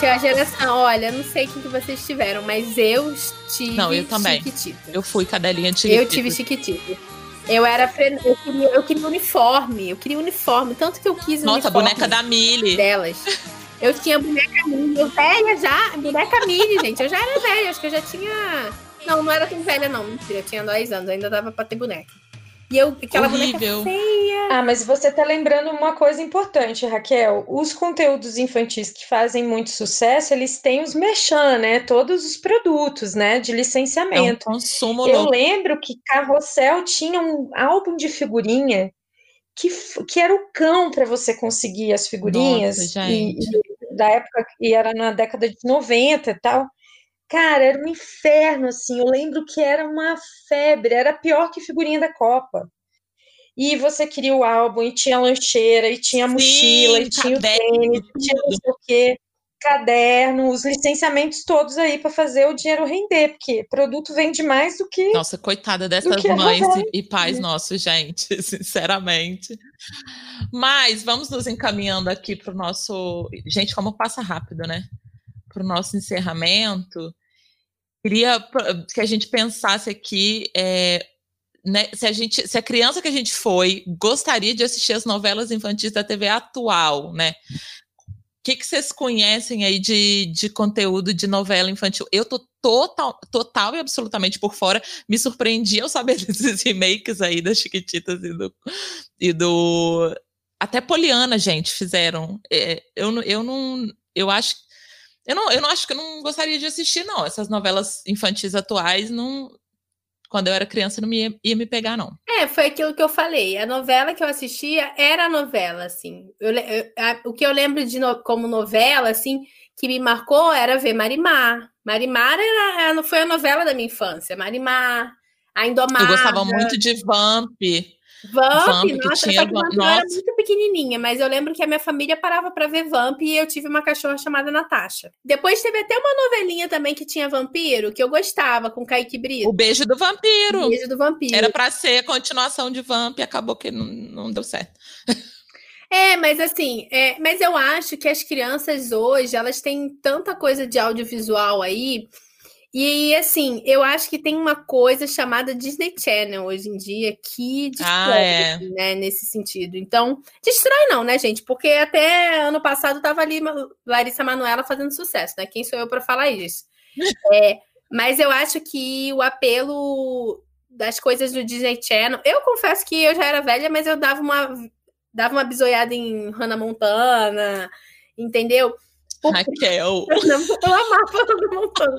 Gente, a geração, olha, não sei o que vocês tiveram, mas eu tive Não, eu também. Chiquitita. Eu fui cadelinha de Eu tive Chiquitita. Eu era fre- eu queria, eu queria uniforme, eu queria uniforme, tanto que eu quis Nossa, uniforme boneca da Millie. delas. Eu tinha boneca Millie, eu velha já, boneca Millie, gente. Eu já era velha, acho que eu já tinha. Não, não era tão velha, não, mentira. Eu tinha 10 anos, ainda dava pra ter boneca. E eu, aquela Horrível. boneca feia. Ah, mas você tá lembrando uma coisa importante, Raquel. Os conteúdos infantis que fazem muito sucesso, eles têm os merchan, né? Todos os produtos, né? De É um licenciamento. consumo Eu louco. lembro que Carrossel tinha um álbum de figurinha que, que era o cão para você conseguir as figurinhas. Nossa, e, e da época, e era na década de 90 e tal. Cara, era um inferno, assim. Eu lembro que era uma febre, era pior que figurinha da Copa. E você queria o álbum, e tinha lancheira, e tinha Sim, mochila, e tinha o caderno, tênis, e tinha não sei o quê, caderno, os licenciamentos todos aí para fazer o dinheiro render, porque produto vende mais do que Nossa, coitada dessas mães e, e pais nossos, gente, sinceramente. Mas vamos nos encaminhando aqui para o nosso. Gente, como passa rápido, né? Para o nosso encerramento. Queria que a gente pensasse aqui. é, né, se, a gente, se a criança que a gente foi gostaria de assistir as novelas infantis da TV atual, né? O que, que vocês conhecem aí de, de conteúdo de novela infantil? Eu tô total, total e absolutamente por fora. Me surpreendi ao saber desses remakes aí das Chiquititas e do. E do até Poliana, gente, fizeram. É, eu, eu não. Eu acho. Eu não, eu não acho que eu não gostaria de assistir, não. Essas novelas infantis atuais, não. Quando eu era criança, não me ia, ia me pegar, não. É, foi aquilo que eu falei. A novela que eu assistia era a novela, assim. Eu eu- a- o que eu lembro de no- como novela, assim, que me marcou era ver Marimar. Marimar era, era- foi a novela da minha infância. Marimar, A Indomada. Eu gostava muito de Vamp. Vamp, Vamp, que nossa, tinha só que Vamp- eu era nossa. muito pequenininha, mas eu lembro que a minha família parava pra ver Vamp e eu tive uma cachorra chamada Natasha. Depois teve até uma novelinha também que tinha vampiro, que eu gostava, com Kaique Brito. O Beijo do Vampiro. Beijo do Vampiro. Era pra ser a continuação de Vamp e acabou que não, não deu certo. É, mas assim, é, mas eu acho que as crianças hoje, elas têm tanta coisa de audiovisual aí, e assim, eu acho que tem uma coisa chamada Disney Channel hoje em dia que destrói, Ah, é. né, nesse sentido. Então, destrói não, né, gente? Porque até ano passado tava ali Larissa Manoela fazendo sucesso, né? Quem sou eu para falar isso? É, mas eu acho que o apelo das coisas do Disney Channel, eu confesso que eu já era velha, mas eu dava uma dava uma bisoiada em Hannah Montana, entendeu? Raquel. eu amava Hannah Montana.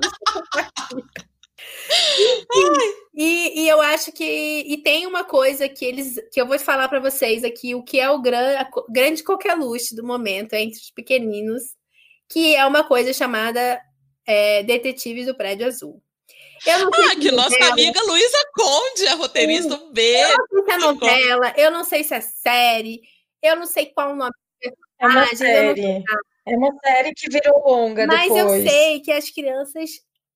E, e eu acho que e tem uma coisa que eles que eu vou falar para vocês aqui, o que é o gran, grande coqueluche do momento entre os pequeninos, que é uma coisa chamada é, Detetives do Prédio Azul. Eu não sei Ah, que nossa novela- amiga Luísa Conde, a roteirista, um beijo. eu não sei se é novela, eu não sei se é série, eu não sei qual o nome É uma personagem, eu não- série. É uma série que virou longa mas depois. eu sei que as crianças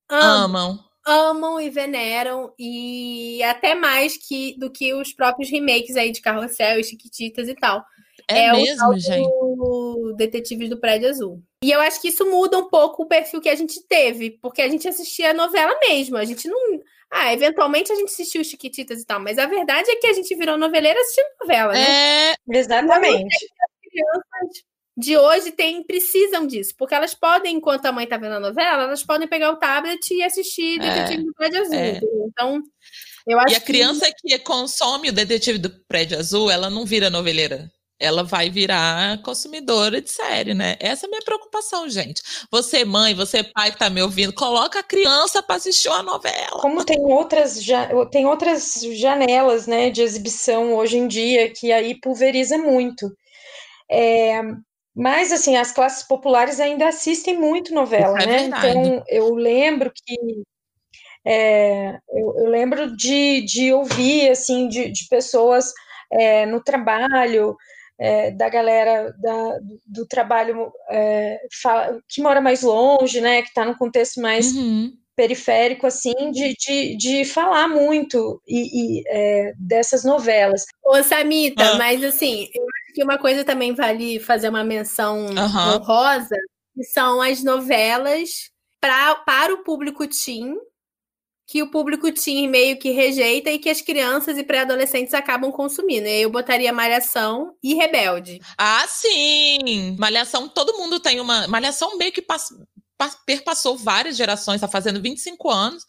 amam. Amam. amam e veneram e até mais que do que os próprios remakes aí de Carrossel e Chiquititas e tal. É, É o mesmo, tal gente. O Detetives do Prédio Azul. E eu acho que isso muda um pouco o perfil que a gente teve, porque a gente assistia a novela mesmo. A gente não. Ah, eventualmente a gente assistiu Chiquititas e tal, mas a verdade é que a gente virou noveleira assistindo novela, né? É, Exatamente. crianças de hoje tem, precisam disso, porque elas podem, enquanto a mãe tá vendo a novela, elas podem pegar o tablet e assistir É, Detetive do Prédio Azul. é. Então, eu acho e a criança que consome o Detetive do Prédio Azul, ela não vira noveleira. Ela vai virar consumidora de série, né? Essa é a minha preocupação, gente. Você, mãe, você, pai que tá me ouvindo, coloca a criança para assistir uma novela. Como tem outras, ja- tem outras janelas, né, de exibição hoje em dia que aí pulveriza muito. É, mas, assim, as classes populares ainda assistem muito novela, é né? verdade. Então, eu lembro que é, eu, eu lembro de, de ouvir, assim, de, de pessoas é, no trabalho, é, da galera da- do, do trabalho é, fa- que mora mais longe, né, que está num contexto mais Uhum. periférico, assim, de, de, de falar muito e, e, é, dessas novelas. Ô, Samita, Ah. mas assim, eu que uma coisa também vale fazer uma menção Aham. honrosa, que são as novelas pra, para o público teen, que o público teen meio que rejeita e que as crianças e pré-adolescentes acabam consumindo. E aí eu botaria Malhação e Rebelde. Ah, sim! Malhação, todo mundo tem uma. Malhação meio que pass- pa- perpassou várias gerações, tá fazendo 25 anos.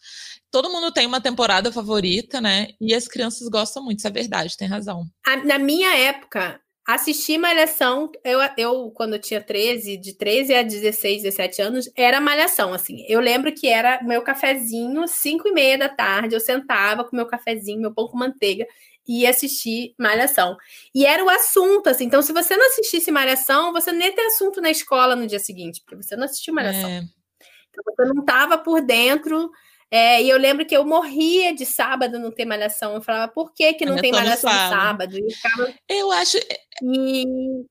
todo mundo tem uma temporada favorita, né? E as crianças gostam muito, isso é verdade, tem razão. A- na minha época, assistir Malhação, eu, eu, quando eu tinha 13, de 13 a 16, 17 anos, era Malhação, assim. Eu lembro que era meu cafezinho, 5 e meia da tarde, eu sentava com meu cafezinho, meu pão com manteiga, e ia assistir Malhação. E era o assunto, assim. Então, se você não assistisse Malhação, você nem ia ter assunto na escola no dia seguinte, porque você não assistiu Malhação. É, Então, você não estava por dentro. É, e eu lembro que eu morria de sábado não ter malhação. Eu falava, por que, que não tem Malhação no sábado. eu ficava. eu acho, E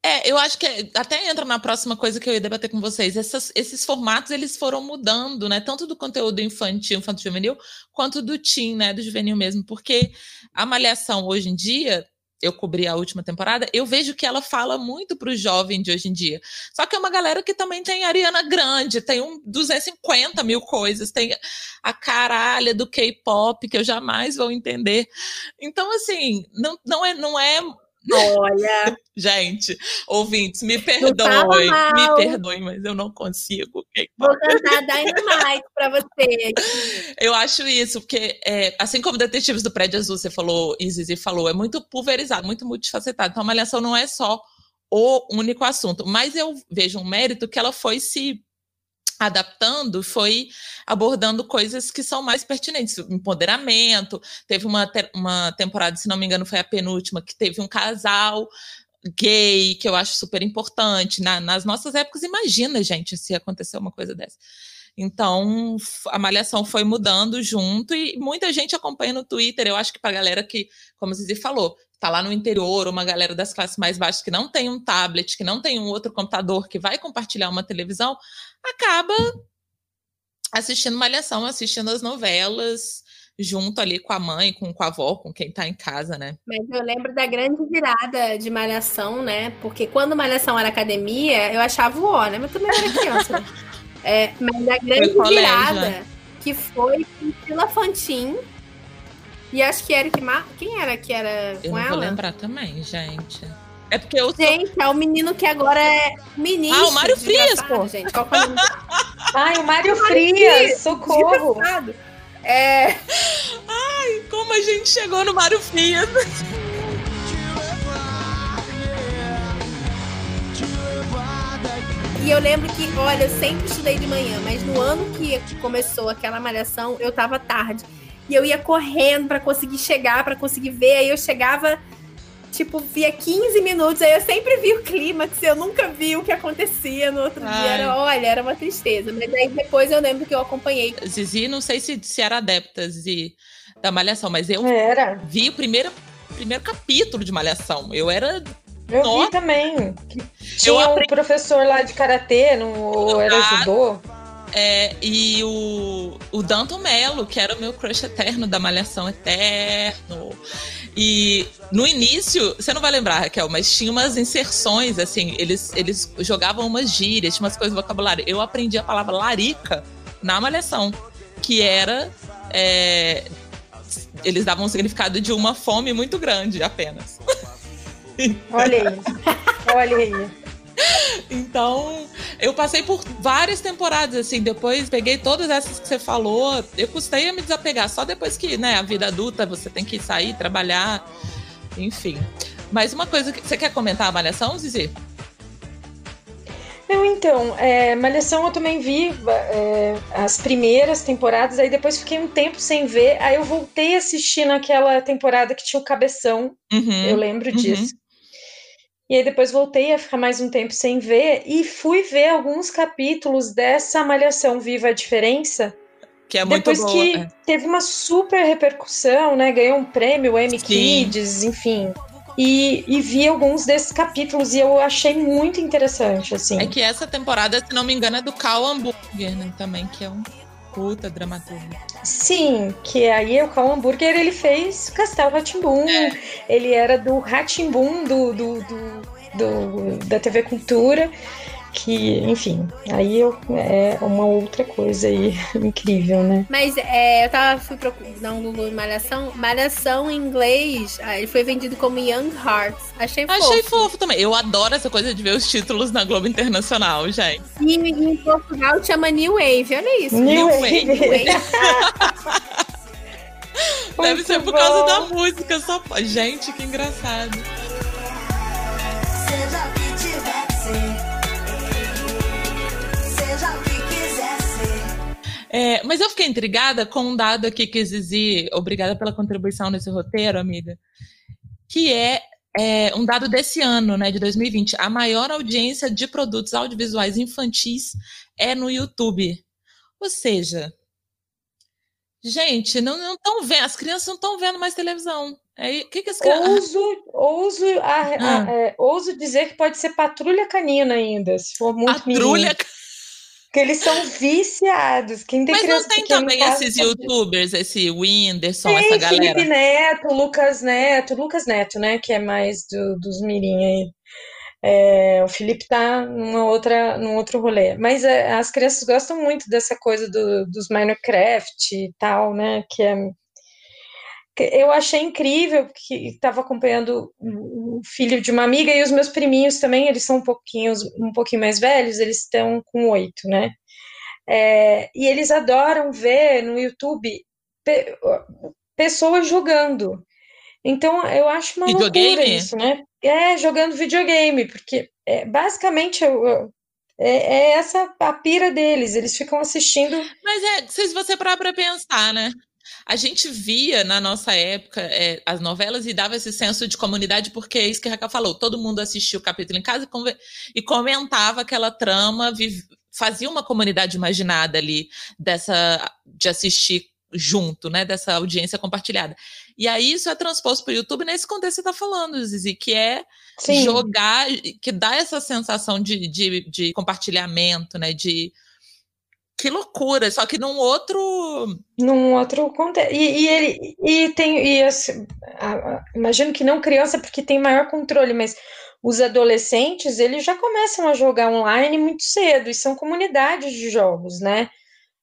É, eu acho que é- até entra na próxima coisa que eu ia debater com vocês. Essas- esses formatos eles foram mudando, né? Tanto do conteúdo infantil, infantil juvenil, quanto do teen, né? Do juvenil mesmo. Porque a malhação hoje em dia, eu cobri a última temporada, eu vejo que ela fala muito para o jovem de hoje em dia. Só que é uma galera que também tem Ariana Grande, tem um 250 mil coisas, tem a caralha do K-pop que eu jamais vou entender. Então, assim, não, não é. Não é olha, Gente, ouvintes, me perdoem, me perdoem, mas eu não consigo. vou cantar Dynamite pra você. Eu acho isso, porque é, assim como Detetives do Prédio Azul, você falou, e Zizi falou, é muito pulverizado, muito multifacetado. Então, a Malhação não é só o único assunto, mas eu vejo um mérito que ela foi se adaptando, foi abordando coisas que são mais pertinentes, empoderamento. Teve uma, uma temporada, se não me engano, foi a penúltima, que teve um casal gay, que eu acho super importante. Na- nas nossas épocas, imagina, gente, se aconteceu uma coisa dessa. Então, a malhação foi mudando junto e muita gente acompanha no Twitter. Eu acho que para a galera que, como Zizi falou, está lá no interior, uma galera das classes mais baixas que não tem um tablet, que não tem um outro computador, que vai compartilhar uma televisão, acaba assistindo malhação, assistindo as novelas, junto ali com a mãe, com, com a avó, com quem está em casa, né? Mas eu lembro da grande virada de Malhação, né? Porque quando Malhação era academia, eu achava o ó, né? Mas também era criança. É, mas a grande virada né? que foi Priscila Fantin e acho que Eric Mar... Quem era que era Eu com não vou lembrar também, gente. É porque eu sou Gente, é o menino que agora é ministro. Ah, o Mário Frias, pô. Gente, qual que é o nome Ai, o Mário Frias, socorro. Desgraçado. É, Como a gente chegou no Mário Frias. E eu lembro que, olha, eu sempre estudei de manhã, mas no ano que começou aquela malhação, eu tava tarde. E eu ia correndo pra conseguir chegar, pra conseguir ver. Aí eu chegava, tipo, via 15 minutos. Aí eu sempre vi o clímax, eu nunca vi o que acontecia no outro dia. Ai. Era, olha, era uma tristeza. Mas aí depois eu lembro que eu acompanhei. Zizi, não sei se, se era adepta Zizi, da Malhação, mas eu Era. vi o primeiro, primeiro capítulo de Malhação. Eu era. Eu Nossa. vi também. Tinha um aprendi- professor lá de karatê, no, era Ah. judô. é, e o, o Danton Mello, que era o meu crush eterno da Malhação Eterno. E no início, você não vai lembrar, Raquel, mas tinha umas inserções, assim, eles, eles jogavam umas gírias, tinha umas coisas do vocabulário. Eu aprendi a palavra larica na Malhação, que era. é, eles davam um significado de uma fome muito grande apenas. Olha aí. Olha aí. Então, eu passei por várias temporadas, assim, depois peguei todas essas que você falou, eu custei a me desapegar, só depois que, né, a vida adulta, você tem que sair, trabalhar, enfim. Mas uma coisa que você quer comentar a malhação, Zizi? Não, então, é, Malhação eu também vi é, as primeiras temporadas, aí depois fiquei um tempo sem ver, aí eu voltei a assistir naquela temporada que tinha o Cabeção, Uhum. eu lembro uhum. disso. E aí depois voltei a ficar mais um tempo sem ver e fui ver alguns capítulos dessa Malhação Viva a Diferença, Que é muito depois boa. que é. teve uma super repercussão, né? Ganhou um prêmio, o Emmy Sim. Kids, enfim. E, e vi alguns desses capítulos e eu achei muito interessante, assim. É que essa temporada, se não me engano, é do Cal Hamburger, né, também, que é um puta dramaturgo. Sim, que aí o Cal Hamburger ele fez Castelo Ratimbum, É. ele era do Ratimbum do, do, do, do- da TV Cultura, que, enfim, aí eu, é uma outra coisa aí incrível, né? Mas é, eu tava, fui procurar dar um Google em Malhação. Malhação em inglês, ah, ele foi vendido como Young Hearts. Achei fofo. Achei fofo também. Eu adoro essa coisa de ver os títulos na Globo Internacional, gente. E em Portugal chama New Wave, olha isso. New Wave. New Wave. Deve ser por bom. causa da música. Só... Gente, que engraçado. É, mas eu fiquei intrigada com um dado aqui que Zizi, obrigada pela contribuição nesse roteiro, amiga, que é, é, um dado desse ano, né, de 2020. A maior audiência de produtos audiovisuais infantis é no YouTube. Ou seja, gente, não estão vendo, as crianças não estão vendo mais televisão. Aí, o que, que as crianças. Ouso, ouso, a- a- Ah. é, ouso dizer que pode ser patrulha canina ainda, se for muito Patrulha. mirim. Porque eles são viciados. Quem tem Mas não criança tem pequena em também casa esses youtubers, esse Whindersson, Tem essa galera. Felipe Neto, Lucas Neto, Lucas Neto, né? Que é mais do- dos mirim aí. É, o Felipe tá numa outra, num outro rolê. Mas é, as crianças gostam muito dessa coisa do- dos Minecraft e tal, né? Que é, eu achei incrível que estava acompanhando o filho de uma amiga e os meus priminhos também, eles são um pouquinho, um pouquinho mais velhos, eles estão com oito, né? É, e eles adoram ver no YouTube pe- pessoas jogando. Então, eu acho uma loucura Videogame? isso, né? É, jogando videogame, porque é, basicamente eu- eu- é, é essa a pira deles. Eles ficam assistindo. Mas é, se você parar para pensar, né? A gente via na nossa época é, as novelas e dava esse senso de comunidade, porque é isso que a Raquel falou: todo mundo assistia o capítulo em casa e, e comentava aquela trama, fazia uma comunidade imaginada ali dessa de assistir junto, né? Dessa audiência compartilhada. E aí isso é transposto para o YouTube nesse contexto que você está falando, Zizi, que é Sim, jogar, que dá essa sensação de, de, de compartilhamento, né? De que loucura, só que num outro. num outro contexto. E, e ele e tem e assim, a- a- imagino que não criança porque tem maior controle, mas os adolescentes eles já começam a jogar online muito cedo e são comunidades de jogos, né?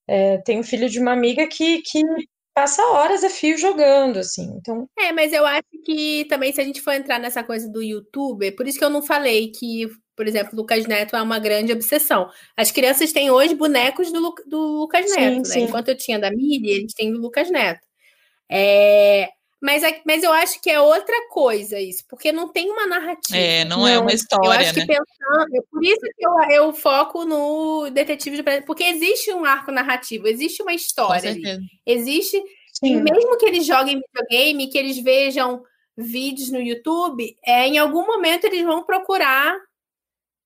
É, tem um filho de uma amiga que, que passa horas a fio jogando, assim. Então, É, mas eu acho que também se a gente for entrar nessa coisa do youtuber, por isso que eu não falei que, por exemplo, o Lucas Neto é uma grande obsessão. As crianças têm hoje bonecos do, do Lucas Sim, Neto, né? sim. Enquanto eu tinha da Miri, eles têm do Lucas Neto. É, mas, é- mas eu acho que é outra coisa isso, porque não tem uma narrativa. É, não, é Não, uma eu Eu história, acho que né? pensando, por isso que eu, eu foco no Detetive de Brasília, porque existe um arco narrativo, existe uma Com história ali. Existe e sim, mesmo que eles joguem videogame, que eles vejam vídeos no YouTube, é, em algum momento eles vão procurar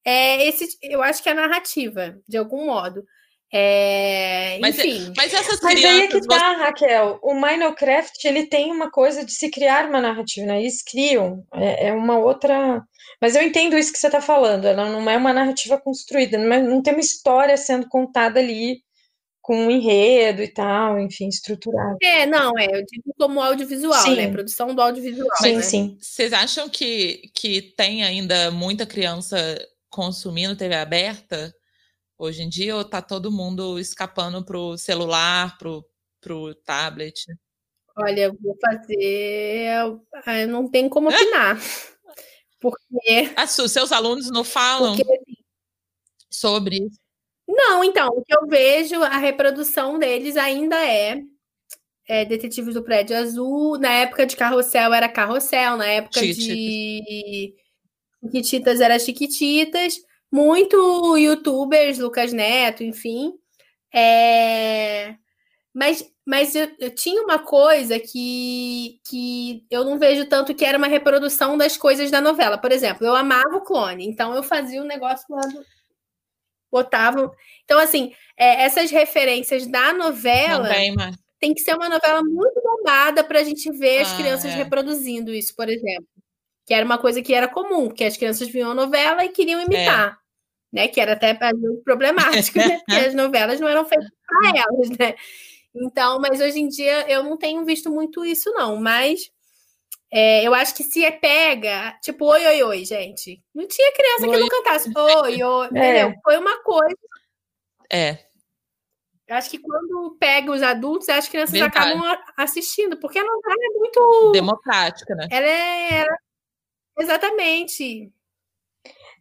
é, esse, eu acho que é a narrativa, de algum modo. É, Mas é- enfim. Mas essas Mas aí é que tá, Raquel. O Minecraft, ele tem uma coisa de se criar uma narrativa, né? Eles criam. É, é uma outra. Mas eu entendo isso que você tá falando. Ela não é uma narrativa construída, não, é- não tem uma história sendo contada ali com um enredo e tal, enfim, estruturado. É, não, é, eu digo como audiovisual, Sim. né? Produção do audiovisual. Sim, né? sim. Vocês acham que, que tem ainda muita criança consumindo TV aberta hoje em dia, ou tá todo mundo escapando pro celular, pro, pro tablet? Olha, eu vou fazer. ah, Não tem como opinar. Porque. Ah, seus alunos não falam porque sobre isso? Não, então, o que eu vejo, a reprodução deles ainda é, é Detetives do Prédio Azul. Na época de Carrossel era Carrossel, na época de Chiquititas era Chiquititas. Muito youtubers, Lucas Neto, enfim. É, Mas, mas eu, eu tinha uma coisa que, que eu não vejo tanto que era uma reprodução das coisas da novela. Por exemplo, eu amava o clone, então eu fazia o negócio lá do. Botava. Então, assim, é, essas referências da novela tem mais. tem que ser uma novela muito bombada para a gente ver as Ah, crianças é. reproduzindo isso, por exemplo. Que era uma coisa que era comum, porque as crianças viam a novela e queriam imitar. Né? Que era até problemático, né? Porque as novelas não eram feitas para elas, né? Então, mas hoje em dia eu não tenho visto muito isso, não. Mas é, eu acho que se é pega, tipo, oi, oi, oi, gente. Não tinha criança que Oi. não cantasse oi, oi, entendeu? Foi uma coisa. É, acho que quando pega os adultos, as crianças Verdade. acabam assistindo, porque a novela é muito. democrática, né? Ela é. ela- Exatamente.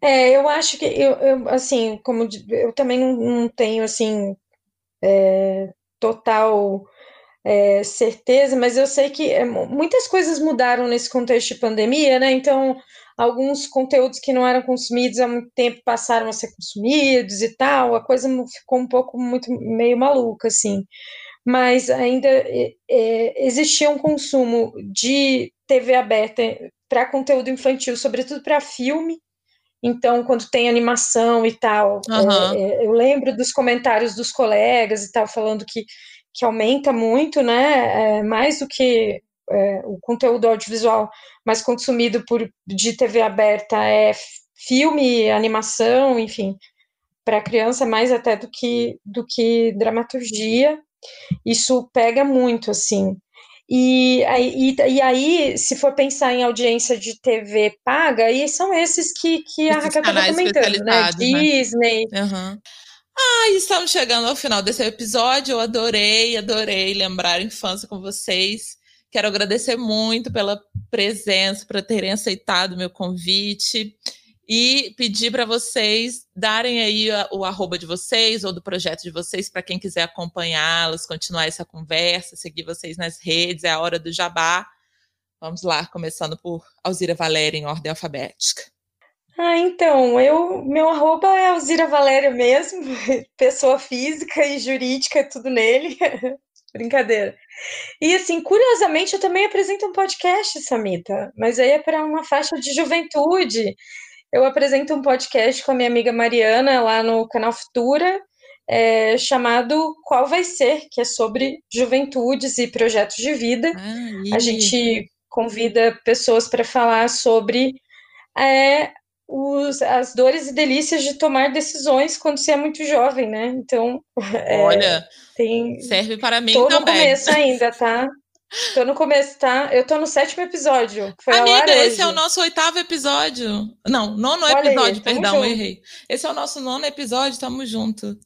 É, eu acho que eu, eu, assim, como eu também não, não tenho assim é, total é, certeza, mas eu sei que é, muitas coisas mudaram nesse contexto de pandemia, né? Então, alguns conteúdos que não eram consumidos há muito tempo passaram a ser consumidos e tal, a coisa ficou um pouco muito meio maluca, assim. Mas ainda é, é existia um consumo de TV aberta para conteúdo infantil, sobretudo para filme. Então, quando tem animação e tal, uhum. é, eu lembro dos comentários dos colegas e tal, falando que que aumenta muito, né? É, mais do que é, o conteúdo audiovisual mais consumido por, de TV aberta é filme, animação, enfim, para criança mais até do que do que dramaturgia. Isso pega muito, assim. E aí, e, e aí, se for pensar em audiência de TV paga, aí são esses que, que a Raquel estava comentando, né? né? Disney. Uhum. Ah, estamos chegando ao final desse episódio. Eu adorei, adorei lembrar a infância com vocês. Quero agradecer muito pela presença, por terem aceitado o meu convite e pedir para vocês darem aí o arroba de vocês ou do projeto de vocês para quem quiser acompanhá-los, continuar essa conversa, seguir vocês nas redes. É a hora do jabá. Vamos lá, começando por Alzira Valéria em ordem alfabética. Ah, então, eu, meu arroba é Alzira Valéria mesmo, pessoa física e jurídica, tudo nele. Brincadeira. E assim, curiosamente, eu também apresento um podcast, Samita, mas aí é para uma faixa de juventude. Eu apresento um podcast com a minha amiga Mariana lá no canal Futura, é, chamado Qual Vai Ser, que é sobre juventudes e projetos de vida. Ah, a gente convida pessoas para falar sobre é, os, as dores e delícias de tomar decisões quando você é muito jovem, né? Então, é, olha, tem serve para mim tô também. Começo ainda, tá? Tô no começo, tá? Eu tô no sétimo episódio. Amiga, esse é o nosso oitavo episódio. Não, nono olha episódio, aí, perdão, junto. errei. Esse é o nosso nono episódio, tamo junto.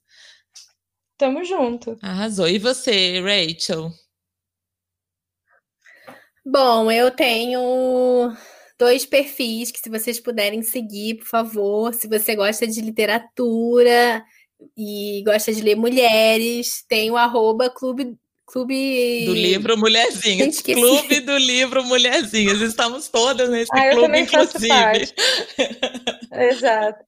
Tamo junto. Arrasou. E você, Rachel? Bom, eu tenho dois perfis que, se vocês puderem seguir, por favor. Se você gosta de literatura e gosta de ler mulheres, tem o arroba clube. Clube do livro Mulherzinhas. Clube do livro Mulherzinhas. Estamos todas nesse ah, clube, inclusive. Exato.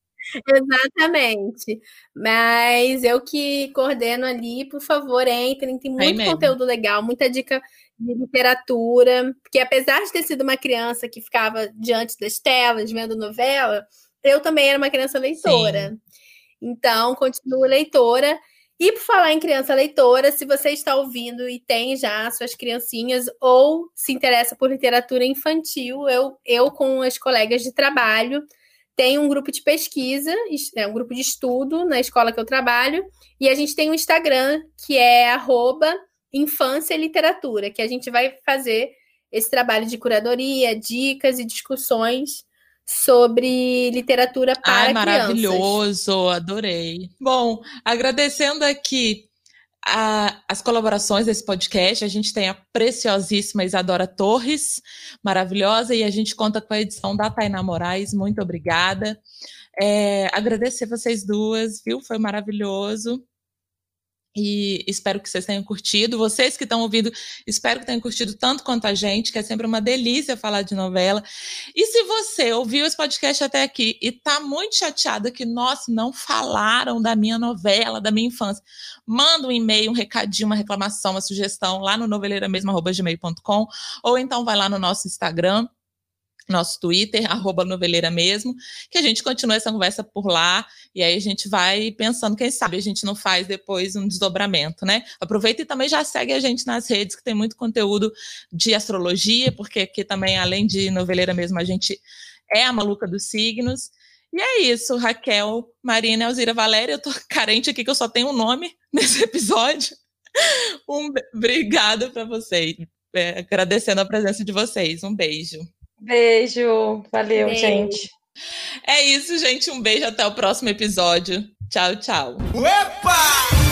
Exatamente. Mas eu que coordeno ali, por favor, entrem. Tem muito conteúdo legal, muita dica de literatura, porque apesar de ter sido uma criança que ficava diante das telas vendo novela, eu também era uma criança leitora. Sim. Então, continuo leitora. E por falar em criança leitora, se você está ouvindo e tem já suas criancinhas ou se interessa por literatura infantil, eu, eu com as colegas de trabalho tenho um grupo de pesquisa, é um grupo de estudo na escola que eu trabalho, e a gente tem um Instagram que é arroba infância literatura, que a gente vai fazer esse trabalho de curadoria, dicas e discussões sobre literatura para Ai, maravilhoso, crianças. adorei. Bom, agradecendo aqui a, as colaborações desse podcast, a gente tem a preciosíssima Isadora Torres, maravilhosa, e a gente conta com a edição da Tainá Moraes, muito obrigada. É, agradecer vocês duas, viu? Foi maravilhoso. E espero que vocês tenham curtido. Vocês que estão ouvindo, espero que tenham curtido tanto quanto a gente, que é sempre uma delícia falar de novela. E se você ouviu esse podcast até aqui e está muito chateada que, nós não falaram da minha novela, da minha infância, manda um e-mail, um recadinho, uma reclamação, uma sugestão lá no noveleira.mesmo.gmail.com ou então vai lá no nosso Instagram, nosso Twitter, arroba noveleira mesmo, que a gente continua essa conversa por lá, e aí a gente vai pensando, quem sabe a gente não faz depois um desdobramento, né? Aproveita e também já segue a gente nas redes, que tem muito conteúdo de astrologia, porque aqui também, além de noveleira mesmo, a gente é a maluca dos signos. E é isso, Raquel, Marina, Elzira Valéria, eu tô carente aqui que eu só tenho um nome nesse episódio. Um obrigado para vocês, é, agradecendo a presença de vocês. Um beijo. Beijo, valeu, beijo. gente. É isso, gente. Um beijo até o próximo episódio. Tchau, tchau. Opa!